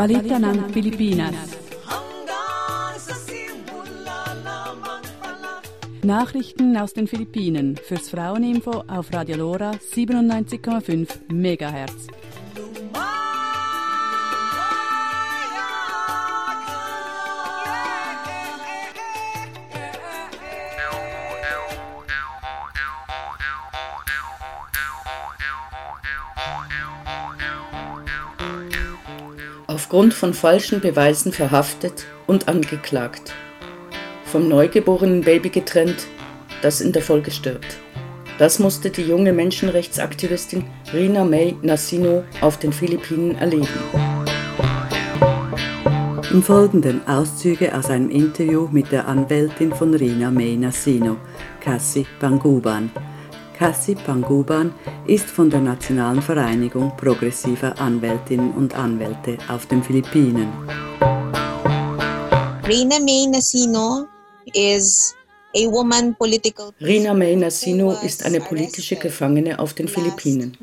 Balita ng Pilipinas. Nachrichten aus den Philippinen fürs Fraueninfo auf Radio Lora 97,5 MHz. Aufgrund von falschen Beweisen verhaftet und angeklagt. Vom neugeborenen Baby getrennt, das in der Folge stirbt. Das musste die junge Menschenrechtsaktivistin Rina May Nassino auf den Philippinen erleben. Im Folgenden Auszüge aus einem Interview mit der Anwältin von Rina May Nassino, Cassie Panguban, Cassie Panguban ist von der Nationalen Vereinigung progressiver Anwältinnen und Anwälte auf den Philippinen. Rina May Nasino is a woman political Rina May Nasino ist eine politische Gefangene auf den Philippinen.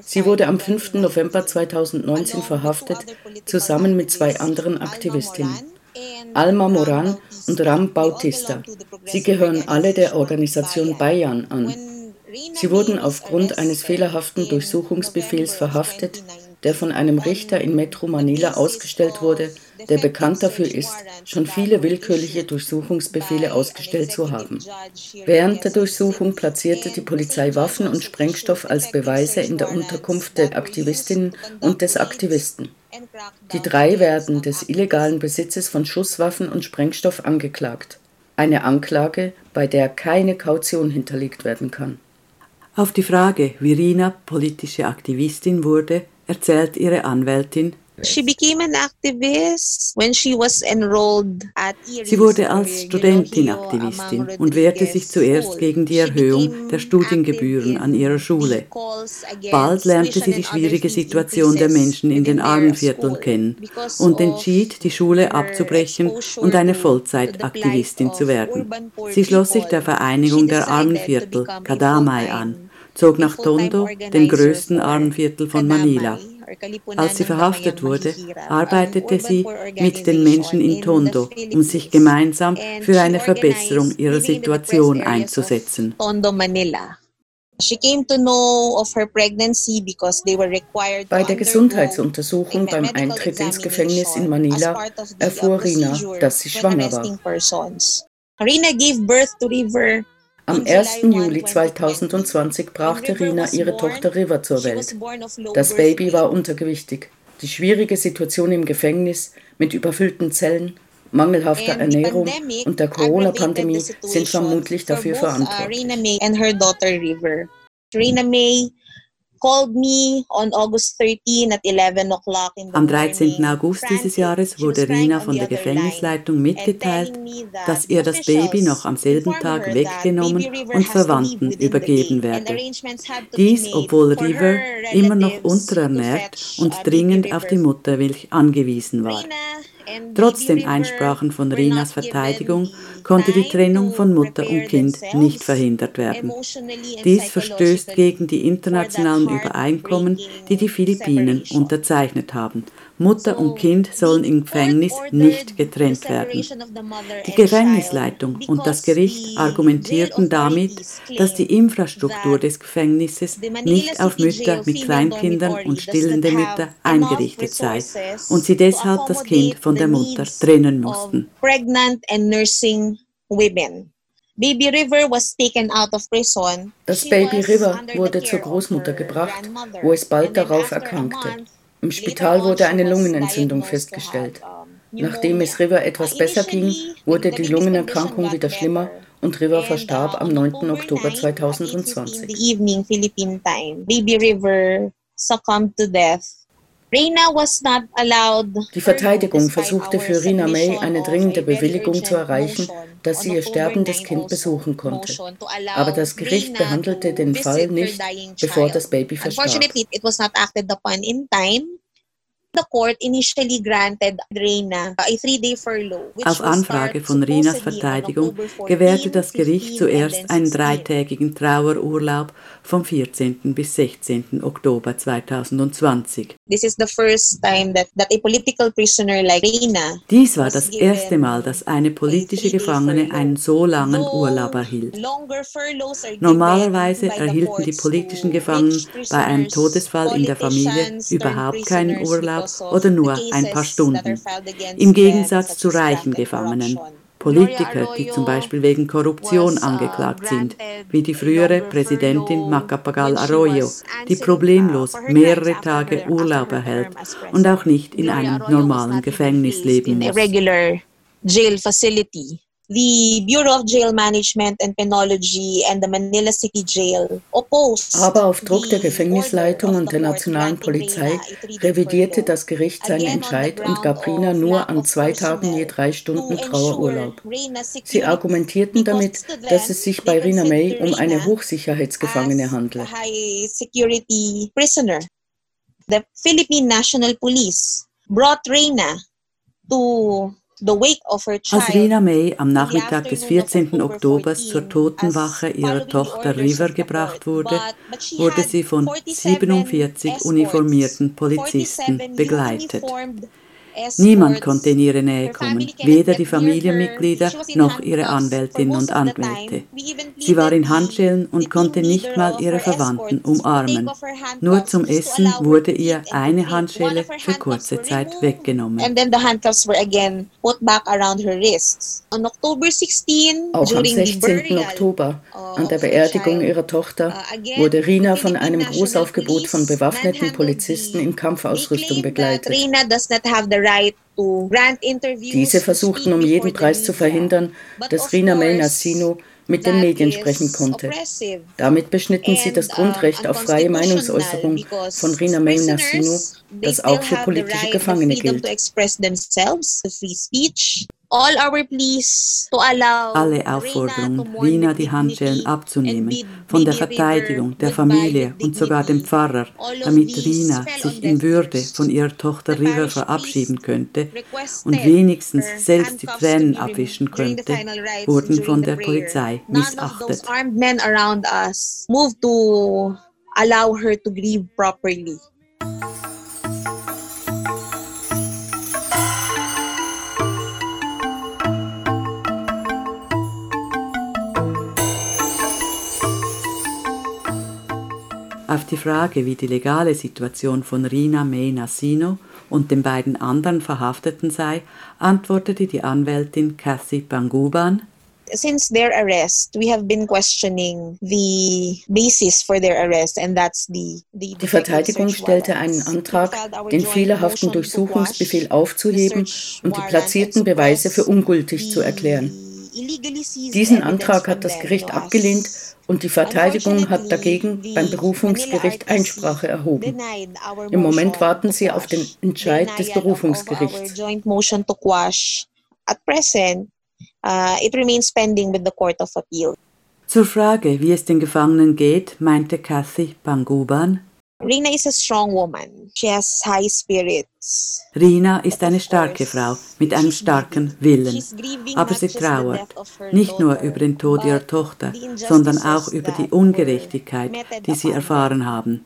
Sie wurde am 5. November 2019 verhaftet, zusammen mit zwei anderen Aktivistinnen. Alma Moran und Ram Bautista. Sie gehören alle der Organisation Bayan an. Sie wurden aufgrund eines fehlerhaften Durchsuchungsbefehls verhaftet, der von einem Richter in Metro Manila ausgestellt wurde, der bekannt dafür ist, schon viele willkürliche Durchsuchungsbefehle ausgestellt zu haben. Während der Durchsuchung platzierte die Polizei Waffen und Sprengstoff als Beweise in der Unterkunft der Aktivistinnen und des Aktivisten. Die drei werden des illegalen Besitzes von Schusswaffen und Sprengstoff angeklagt. Eine Anklage, bei der keine Kaution hinterlegt werden kann. Auf die Frage, wie Rina politische Aktivistin wurde, erzählt ihre Anwältin, Sie wurde als Studentin Aktivistin und wehrte sich zuerst gegen die Erhöhung der Studiengebühren an ihrer Schule. Bald lernte sie die schwierige Situation der Menschen in den Armenvierteln kennen und entschied, die Schule abzubrechen und eine Vollzeitaktivistin zu werden. Sie schloss sich der Vereinigung der Armenviertel, Kadamai, an zog nach Tondo, dem größten Armenviertel von Manila. Als sie verhaftet wurde, arbeitete sie mit den Menschen in Tondo, um sich gemeinsam für eine Verbesserung ihrer Situation einzusetzen. Bei der Gesundheitsuntersuchung beim Eintritt ins Gefängnis in Manila erfuhr Rina, dass sie schwanger war. Rina gave birth to River am 1. Juli 2020 brachte Rina ihre Tochter River zur Welt. Das Baby war untergewichtig. Die schwierige Situation im Gefängnis mit überfüllten Zellen, mangelhafter Ernährung und der Corona-Pandemie sind vermutlich dafür verantwortlich. Rina May am 13. August dieses Jahres wurde Rina von der Gefängnisleitung mitgeteilt, dass ihr das Baby noch am selben Tag weggenommen und Verwandten übergeben werde. Dies, obwohl River immer noch unterernährt und dringend auf die Muttermilch angewiesen war. Trotz den Einsprachen von Rinas Verteidigung konnte die Trennung von Mutter und Kind nicht verhindert werden. Dies verstößt gegen die internationalen Übereinkommen, die die Philippinen unterzeichnet haben Mutter und Kind sollen im Gefängnis nicht getrennt werden. Die Gefängnisleitung und das Gericht argumentierten damit, dass die Infrastruktur des Gefängnisses nicht auf Mütter mit Kleinkindern und stillende Mütter eingerichtet sei und sie deshalb das Kind von der Mutter trennen mussten. Baby River was taken out of prison. Das Baby River wurde zur Großmutter gebracht, wo es bald darauf erkrankte. Im Spital wurde eine Lungenentzündung festgestellt. Nachdem es River etwas besser ging, wurde die Lungenerkrankung wieder schlimmer und River verstarb am 9. Oktober 2020. die Verteidigung versuchte für Rina May eine dringende Bewilligung zu erreichen, dass sie ihr sterbendes Kind besuchen konnte. Aber das Gericht behandelte den Fall nicht, bevor das Baby verstarb. Auf Anfrage von Rinas Verteidigung gewährte das Gericht zuerst einen dreitägigen Trauerurlaub vom 14. bis 16. Oktober 2020. Dies war das erste Mal, dass eine politische Gefangene einen so langen Urlaub erhielt. Normalerweise erhielten die politischen Gefangenen bei einem Todesfall in der Familie überhaupt keinen Urlaub oder nur ein paar Stunden, im Gegensatz zu reichen Gefangenen. Politiker, die zum Beispiel wegen Korruption angeklagt sind, wie die frühere Präsidentin Macapagal Arroyo, die problemlos mehrere Tage Urlaub erhält und auch nicht in einem normalen Gefängnis leben muss. The Bureau of Jail Management and Penology and the Manila City Jail opposed. Aber auf Druck der Gefängnisleitung und der nationalen Polizei revidierte das Gericht seinen Entscheid und gab Rina nur an zwei Tagen je drei Stunden Trauerurlaub. Sie argumentierten damit, dass es sich bei Rina May um eine Hochsicherheitsgefangene handle. The Philippine National Police brought Reina to als Rina May am Nachmittag des 14. Oktobers zur Totenwache ihrer Tochter River gebracht wurde, wurde sie von 47 uniformierten Polizisten begleitet. Niemand konnte in ihre Nähe kommen, weder die Familienmitglieder noch ihre Anwältinnen und Anwälte. Sie war in Handschellen und konnte nicht mal ihre Verwandten umarmen. Nur zum Essen wurde ihr eine Handschelle für kurze Zeit weggenommen. Auch am 16. Oktober, an der Beerdigung ihrer Tochter, uh, wurde Rina von einem Großaufgebot von bewaffneten Polizisten in Kampfausrüstung begleitet. Diese versuchten um jeden Preis zu verhindern, dass Rina May Nassino mit den Medien sprechen konnte. Damit beschnitten sie das uh, Grundrecht auf freie Meinungsäußerung von Rina May Nassino, das auch für politische Gefangene gilt. Alle Aufforderungen, Rina die Handschellen abzunehmen, von der Verteidigung, der Familie und sogar dem Pfarrer, damit Rina sich in Würde von ihrer Tochter River verabschieden könnte und wenigstens selbst die Tränen abwischen könnte, wurden von der Polizei missachtet. allow her to grieve properly. Auf die Frage, wie die legale Situation von Rina May Nassino und den beiden anderen Verhafteten sei, antwortete die Anwältin Kathy Panguban, since their arrest, we have been questioning the basis for their arrest, and that's the, the Die Verteidigung stellte einen Antrag, den fehlerhaften Durchsuchungsbefehl aufzuheben und die platzierten Beweise für ungültig zu erklären. Diesen Antrag hat das Gericht abgelehnt und die Verteidigung hat dagegen beim Berufungsgericht Einsprache erhoben. Im Moment warten sie auf den Entscheid des Berufungsgerichts. Zur Frage, wie es den Gefangenen geht, meinte Kathy Banguban, Rina is a strong woman. She has high spirits. Rina ist eine starke Frau mit einem starken Willen, aber sie trauert nicht nur über den Tod ihrer Tochter, sondern auch über die Ungerechtigkeit, die sie erfahren haben.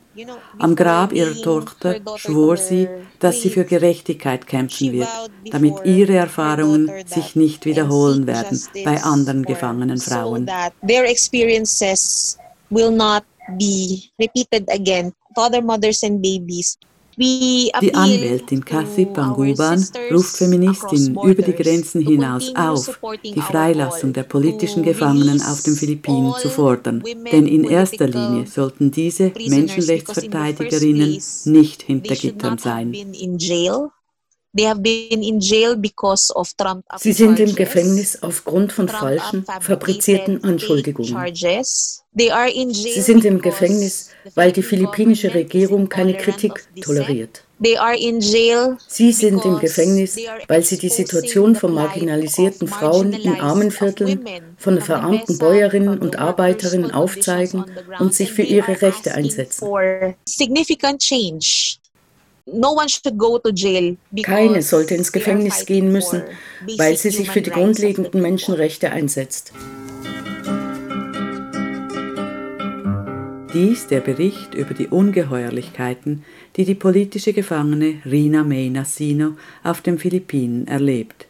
Am Grab ihrer Tochter schwor sie, dass sie für Gerechtigkeit kämpfen wird, damit ihre Erfahrungen sich nicht wiederholen werden bei anderen gefangenen Frauen. Will not be repeated again father, mothers and babies. Die Anwältin Kathy Panguban ruft Feministinnen über die Grenzen hinaus auf, die Freilassung der politischen Gefangenen auf den Philippinen zu fordern. Denn in erster Linie sollten diese Menschenrechtsverteidigerinnen nicht hinter Gittern sein. Sie sind im Gefängnis aufgrund von falschen, fabrizierten Anschuldigungen. Sie sind im Gefängnis, weil die philippinische Regierung keine Kritik toleriert. Sie sind im Gefängnis, weil sie die Situation von marginalisierten Frauen in armen Vierteln, von verarmten Bäuerinnen und Arbeiterinnen aufzeigen und sich für ihre Rechte einsetzen. Keine sollte ins Gefängnis gehen müssen, weil sie sich für die grundlegenden Menschenrechte einsetzt. Dies der Bericht über die Ungeheuerlichkeiten, die die politische Gefangene Rina May Nassino auf den Philippinen erlebt.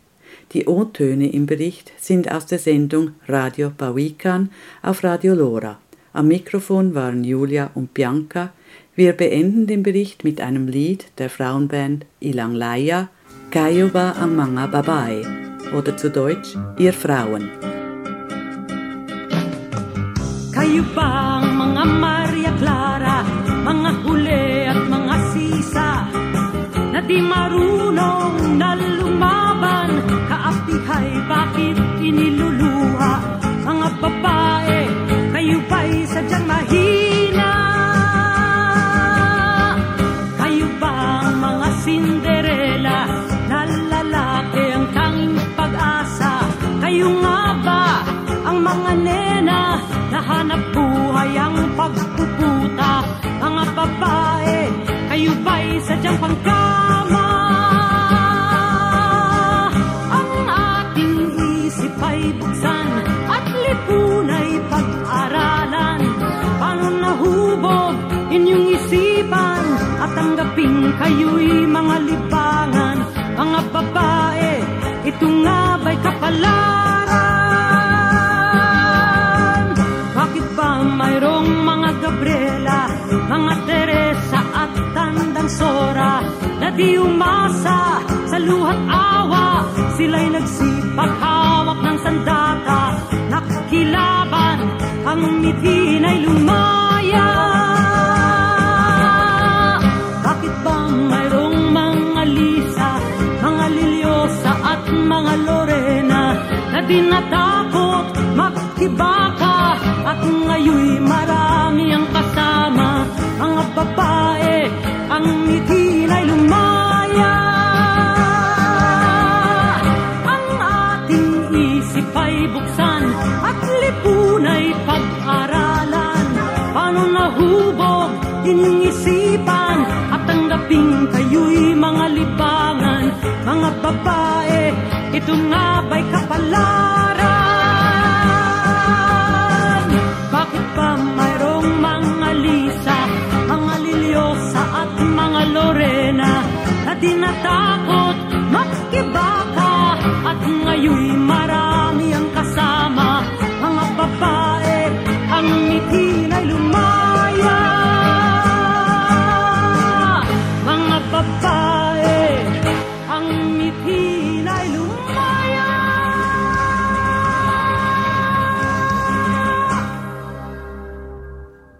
Die O-Töne im Bericht sind aus der Sendung Radio Bawikan auf Radio Lora. Am Mikrofon waren Julia und Bianca. Wir beenden den Bericht mit einem Lied der Frauenband Ilang Laya, Kayo ba ang mga babae? Oder zu Deutsch, ihr Frauen. Kayo ba mga Maria Clara, mga huli at mga sisa na di marunong hanap buhay ang pagpuputa Mga babae, kayo ba'y sadyang pangkama? Ang ating isip ay buksan At lipunay pag-aralan Paano nahubog inyong isipan At tanggapin kayo'y mga libangan Mga babae, ito nga ba'y kapalaran? Di umasa sa luhat awa? Sila'y nagsipag hawak ng sandata, nakikilaban, ang mitin ay lumaya. Bakit ba mayroong mga Lisa, mga Liliosa at mga Lorena na di natakot at ngayoy marami ang kasama mga babae ang mitin lipunay pag-aralan. Paano nahubog inyong isipan? At tanggapin kayo'y mga libangan. Mga babae ito nga ba'y kapalaran? Bakit ba mayroong mga Lisa mga Liliosa at mga Lorena na di natakot magkibaka at ngayoy marami Hallelujah.